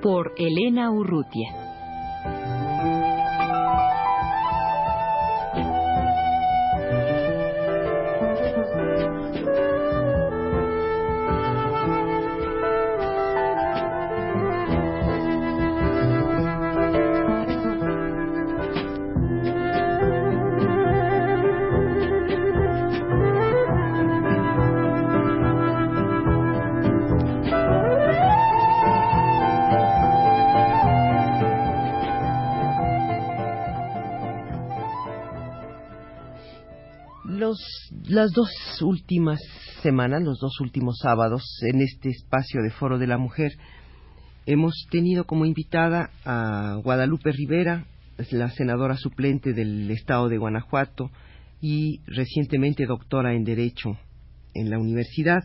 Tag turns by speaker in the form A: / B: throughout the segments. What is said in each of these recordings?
A: Por Elena Urrutia.
B: Las dos últimas semanas, los dos últimos sábados, en este espacio de Foro de la Mujer, hemos tenido como invitada a Guadalupe Rivera, la senadora suplente del Estado de Guanajuato y recientemente doctora en Derecho en la universidad.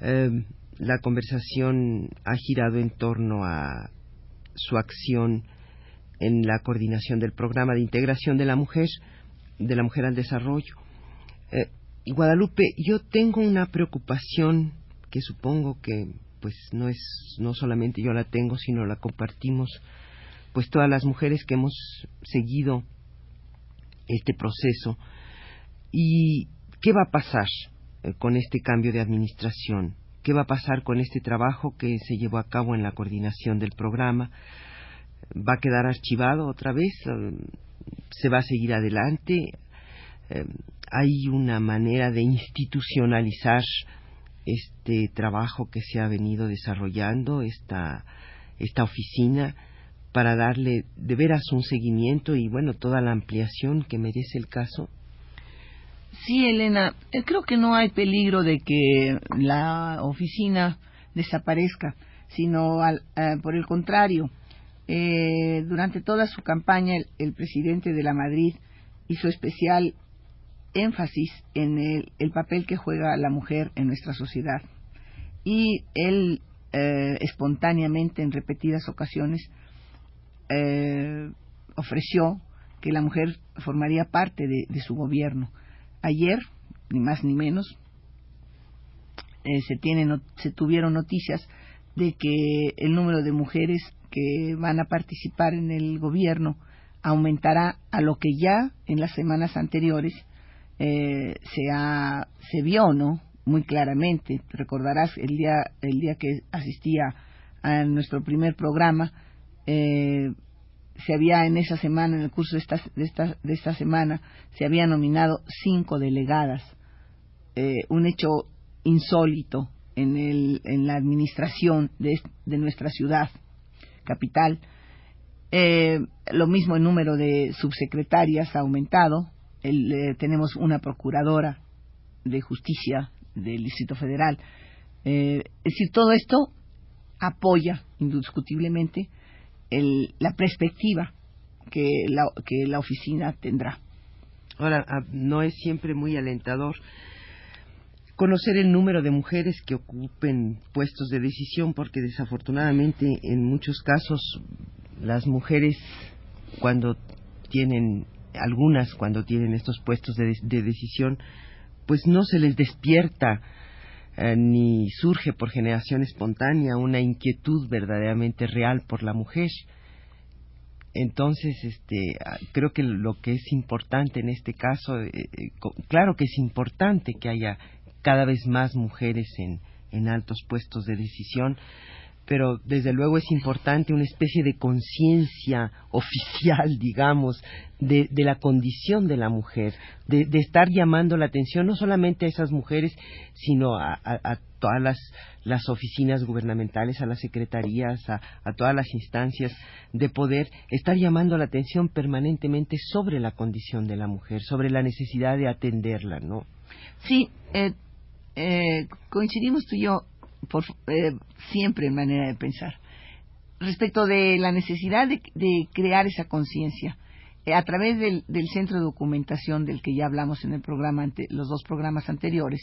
B: Em, la conversación ha girado en torno a su acción en la coordinación del programa de integración de la mujer, de la mujer al desarrollo eh, Guadalupe, yo tengo una preocupación que supongo que pues no es no solamente yo la tengo, sino la compartimos pues todas las mujeres que hemos seguido este proceso. Y qué va a pasar eh, con este cambio de administración, qué va a pasar con este trabajo que se llevó a cabo en la coordinación del programa, va a quedar archivado otra vez, se va a seguir adelante, eh, hay una manera de institucionalizar este trabajo que se ha venido desarrollando, esta, esta oficina, para darle de veras un seguimiento y, bueno, toda la ampliación que merece el caso?
C: Sí, Elena, eh, creo que no hay peligro de que la oficina desaparezca, sino al, eh, por el contrario. durante toda su campaña, el, presidente de la Madrid hizo especial énfasis en el, papel que juega la mujer en nuestra sociedad. Y él eh, espontáneamente, en repetidas ocasiones, eh, ofreció que la mujer formaría parte de, su gobierno. Ayer, ni más ni menos, eh, se, se tuvieron noticias de que el número de mujeres que van a participar en el gobierno aumentará a lo que ya en las semanas anteriores eh, se, ha, se vio, ¿no? Muy claramente. Recordarás el día, el día que asistía a nuestro primer programa, eh, se había en esa semana, en el curso de esta, de esta, de esta semana, se había nominado cinco delegadas. Eh, un hecho insólito en, el, en la administración de, de nuestra ciudad capital. Eh, lo mismo el número de subsecretarias ha aumentado, eh, tenemos una procuradora de justicia del Distrito Federal. Eh, es decir, todo esto apoya indiscutiblemente la perspectiva que la, que la oficina tendrá.
B: Ahora, ah, no es siempre muy alentador conocer el número de mujeres que ocupen puestos de decisión, porque desafortunadamente en muchos casos las mujeres cuando tienen algunas cuando tienen estos puestos de, decisión, pues no se les despierta eh, ni surge por generación espontánea una inquietud verdaderamente real por la mujer. Entonces, este, ah, creo que lo que es importante en este caso, eh, eh, claro que es importante que haya cada vez más mujeres en, en altos puestos de decisión, pero desde luego es importante una especie de conciencia oficial, digamos, de, la condición de la mujer, de, estar llamando la atención no solamente a esas mujeres, sino a, todas las, oficinas gubernamentales, a las secretarías, a, todas las instancias, de poder estar llamando la atención permanentemente sobre la condición de la mujer, sobre la necesidad de atenderla, ¿no?
C: Sí, eh, eh, coincidimos tú y yo por, eh, siempre en manera de pensar. Respecto de la necesidad de, crear esa conciencia, eh, a través del, centro de documentación del que ya hablamos en el programa los dos programas anteriores,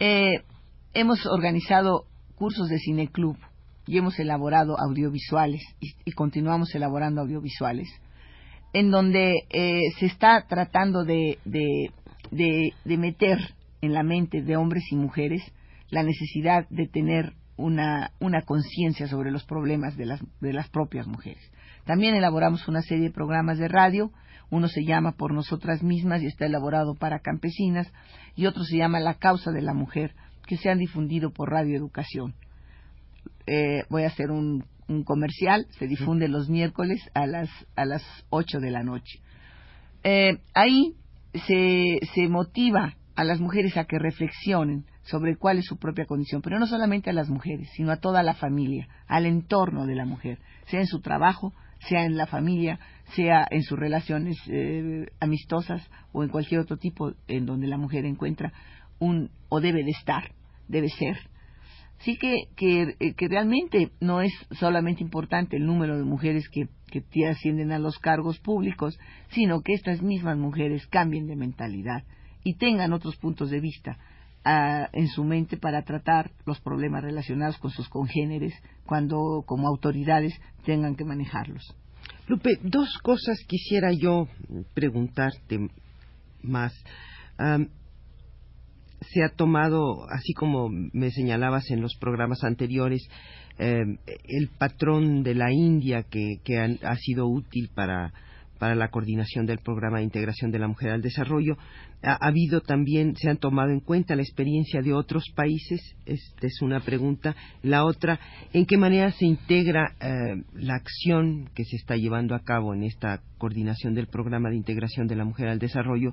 C: eh, hemos organizado cursos de cineclub y hemos elaborado audiovisuales y, continuamos elaborando audiovisuales, en donde se está tratando de, de meter en la mente de hombres y mujeres la necesidad de tener una, una conciencia sobre los problemas de las, de las propias mujeres. También elaboramos una serie de programas de radio, uno se llama Por nosotras mismas y está elaborado para campesinas, y otro se llama La causa de la mujer, que se han difundido por Radio Educación. Eh, voy a hacer un, un, comercial, se difunde los miércoles a las, a las 8 de la noche. Eh, ahí se, se motiva a las mujeres a que reflexionen sobre cuál es su propia condición, pero no solamente a las mujeres, sino a toda la familia, al entorno de la mujer, sea en su trabajo, sea en la familia, sea en sus relaciones eh, amistosas o en cualquier otro tipo en donde la mujer encuentra un o debe de estar, debe ser. Sí que, que, eh, que realmente no es solamente importante el número de mujeres que, que ascienden a los cargos públicos, sino que estas mismas mujeres cambien de mentalidad y tengan otros puntos de vista ah, en su mente para tratar los problemas relacionados con sus congéneres cuando como autoridades tengan que manejarlos.
B: Lupe, dos cosas quisiera yo preguntarte más. se ha tomado, así como me señalabas en los programas anteriores, em, el patrón de la India que, ha sido útil para para la coordinación del programa de integración de la mujer al desarrollo. Ha, habido también, se han tomado en cuenta la experiencia de otros países. Esta es una pregunta. La otra, ¿en qué manera se integra eh, la acción que se está llevando a cabo en esta coordinación del programa de integración de la mujer al desarrollo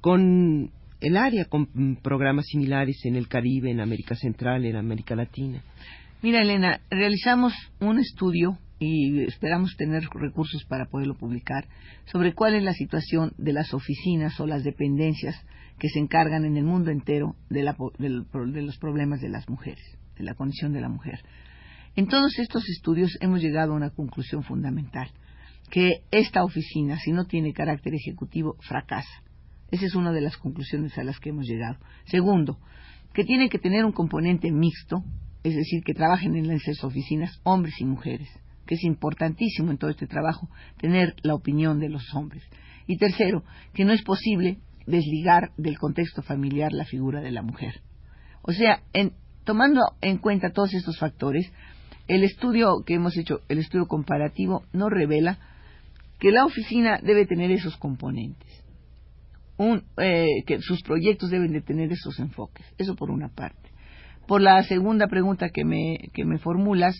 B: con el área, con programas similares en el Caribe, en América Central, en América Latina?
C: Mira, Elena, realizamos un estudio y esperamos tener recursos para poderlo publicar, sobre cuál es la situación de las oficinas o las dependencias que se encargan en el mundo entero de, los problemas de las mujeres, de la condición de la mujer. En todos estos estudios hemos llegado a una conclusión fundamental, que esta oficina, si no tiene carácter ejecutivo, fracasa. Esa es una de las conclusiones a las que hemos llegado. Segundo, que tiene que tener un componente mixto, es decir, que trabajen en esas oficinas hombres y mujeres que es importantísimo en todo este trabajo, tener la opinión de los hombres. Y tercero, que no es posible desligar del contexto familiar la figura de la mujer. O sea, tomando en cuenta todos estos factores, el estudio que hemos hecho, el estudio comparativo, nos revela que la oficina debe tener esos componentes, eh, que sus proyectos deben de tener esos enfoques. Eso por una parte. Por la segunda pregunta que me, que me formulas,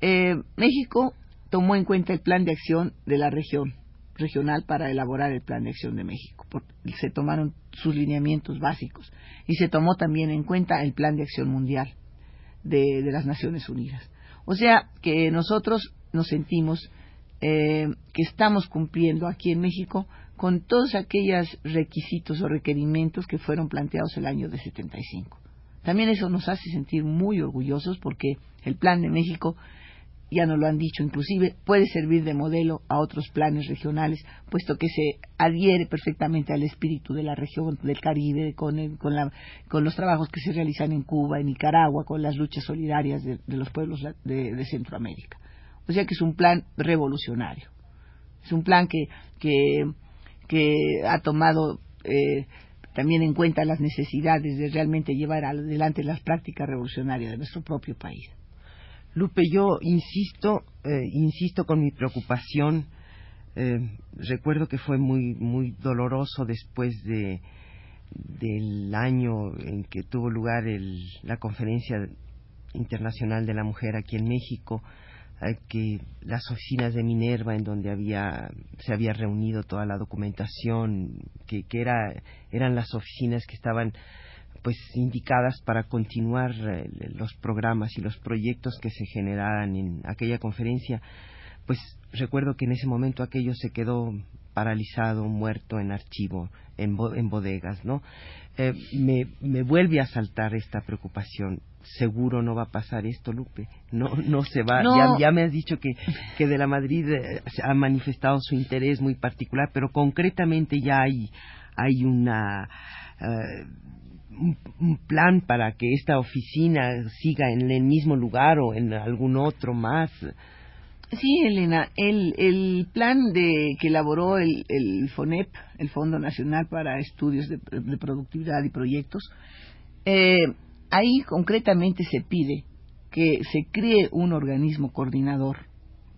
C: eh, México tomó en cuenta el plan de acción de la región regional para elaborar el plan de acción de México. se tomaron sus lineamientos básicos y se tomó también en cuenta el plan de acción mundial de, las Naciones Unidas. O sea que nosotros nos sentimos eh, que estamos cumpliendo aquí en México con todos aquellos requisitos o requerimientos que fueron planteados el año de 75. También eso nos hace sentir muy orgullosos porque el plan de México ya nos lo han dicho inclusive, puede servir de modelo a otros planes regionales, puesto que se adhiere perfectamente al espíritu de la región del Caribe, con, con, los trabajos que se realizan en Cuba, en Nicaragua, con las luchas solidarias de, los pueblos de, Centroamérica. O sea que es un plan revolucionario. Es un plan que, que, ha tomado eh, también en cuenta las necesidades de realmente llevar adelante las prácticas revolucionarias de nuestro propio país.
B: Lupe, yo insisto, eh, insisto con mi preocupación. Eh, recuerdo que fue muy, muy doloroso después de, del año en que tuvo lugar la conferencia internacional de la mujer aquí en México, eh, que las oficinas de Minerva, en donde había, se había reunido toda la documentación, que, que era, eran las oficinas que estaban pues indicadas para continuar eh, los programas y los proyectos que se generaran en aquella conferencia pues recuerdo que en ese momento aquello se quedó paralizado, muerto en archivo, en, bodegas, ¿no? Eh, me, me vuelve a saltar esta preocupación. seguro no va a pasar esto, Lupe. No, no se va. Ya, ya, me has dicho que, que de la Madrid eh, ha manifestado su interés muy particular, pero concretamente ya hay, hay una. Eh, un, plan para que esta oficina siga en el mismo lugar o en algún otro más.
C: Sí, Elena, el, el plan de que elaboró el, el FONEP, el Fondo Nacional para Estudios de, Productividad y Proyectos, eh, ahí concretamente se pide que se cree un organismo coordinador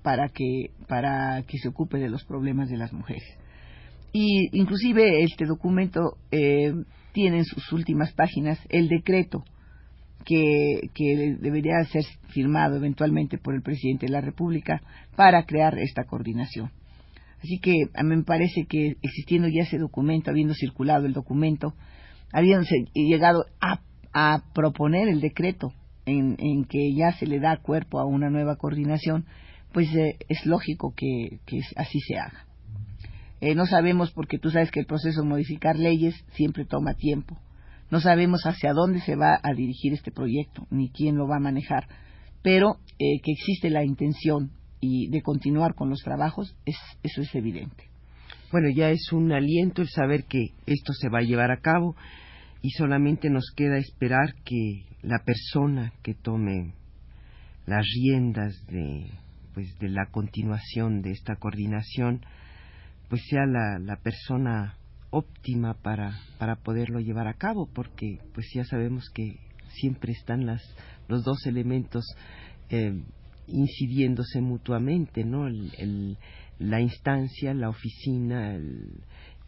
C: para que, para que se ocupe de los problemas de las mujeres. Y inclusive este documento eh, tiene en sus últimas páginas el decreto que, debería ser firmado eventualmente por el presidente de la República para crear esta coordinación. Así que a mí me parece que existiendo ya ese documento, habiendo circulado el documento, habiéndose llegado a, proponer el decreto en, que ya se le da cuerpo a una nueva coordinación, pues eh, es lógico que, así se haga. Eh, no sabemos porque tú sabes que el proceso de modificar leyes siempre toma tiempo no sabemos hacia dónde se va a dirigir este proyecto, ni quién lo va a manejar, pero eh, que existe la intención y de continuar con los trabajos, eso es evidente.
B: Bueno, ya es un aliento el saber que esto se va a llevar a cabo y solamente nos queda esperar que la persona que tome las riendas de pues de la continuación de esta coordinación pues sea la, la persona óptima para, para poderlo llevar a cabo, porque pues ya sabemos que siempre están las, los dos elementos eh, incidiéndose mutuamente, ¿no? El, la instancia, la oficina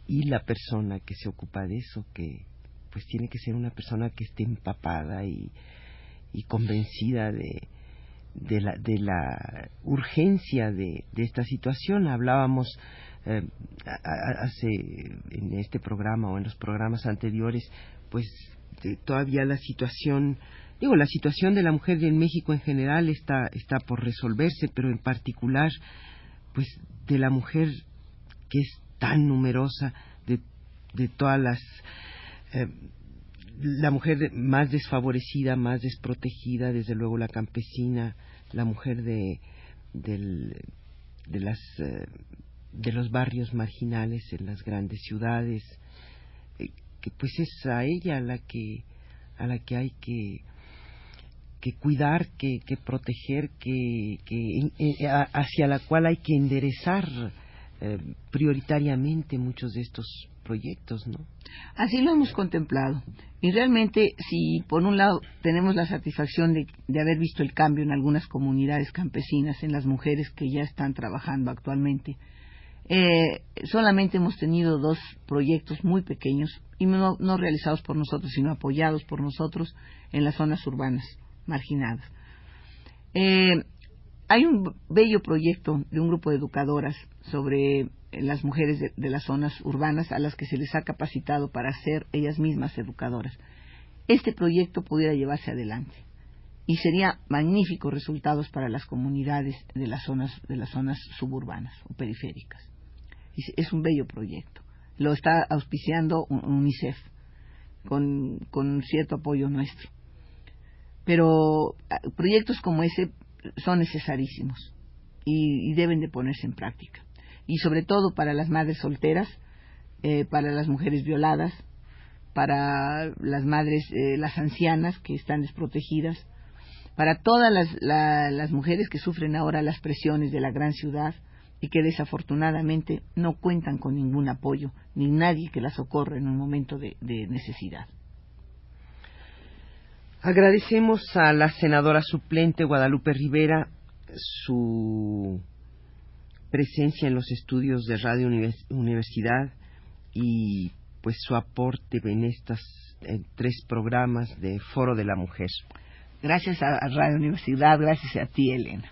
B: y la persona que se ocupa de eso, que pues tiene que ser una persona que esté empapada y, y convencida de, de, la, de la urgencia de, de esta situación. Hablábamos eh, hace en este programa o en los programas anteriores, pues todavía la situación, digo, la situación de la mujer en México en general está, está por resolverse, pero en particular, pues de la mujer que es tan numerosa, de, de todas las. Eh, la mujer más desfavorecida, más desprotegida, desde luego la campesina, la mujer de, de las eh, de los barrios marginales en las grandes ciudades, eh, que pues es a ella la que a la que hay que que cuidar, que, que proteger, que, que hacia la cual hay que enderezar eh, prioritariamente muchos de estos proyectos, ¿no?
C: Así lo hemos contemplado. Y realmente, si por un lado tenemos la satisfacción de, de, haber visto el cambio en algunas comunidades campesinas, en las mujeres que ya están trabajando actualmente, eh, solamente hemos tenido dos proyectos muy pequeños y no, realizados por nosotros, sino apoyados por nosotros en las zonas urbanas marginadas. Eh, hay un bello proyecto de un grupo de educadoras sobre las mujeres de, las zonas urbanas a las que se les ha capacitado para ser ellas mismas educadoras. Este proyecto pudiera llevarse adelante y sería magníficos resultados para las comunidades de las zonas de las zonas suburbanas o periféricas es un bello proyecto. Lo está auspiciando UNICEF con, con cierto apoyo nuestro. Pero ah, proyectos como ese son necesarísimos y, deben de ponerse en práctica. Y sobre todo para las madres solteras, eh, para las mujeres violadas, para las madres, eh, las ancianas que están desprotegidas, para todas las, las mujeres que sufren ahora las presiones de la gran ciudad, y que desafortunadamente no cuentan con ningún apoyo ni nadie que las socorra en un momento de, necesidad.
B: Agradecemos a la senadora suplente Guadalupe Rivera su presencia en los estudios de Radio Universidad y pues su aporte en estos tres programas de Foro de la Mujer.
C: Gracias a Radio Universidad, gracias a ti, Elena.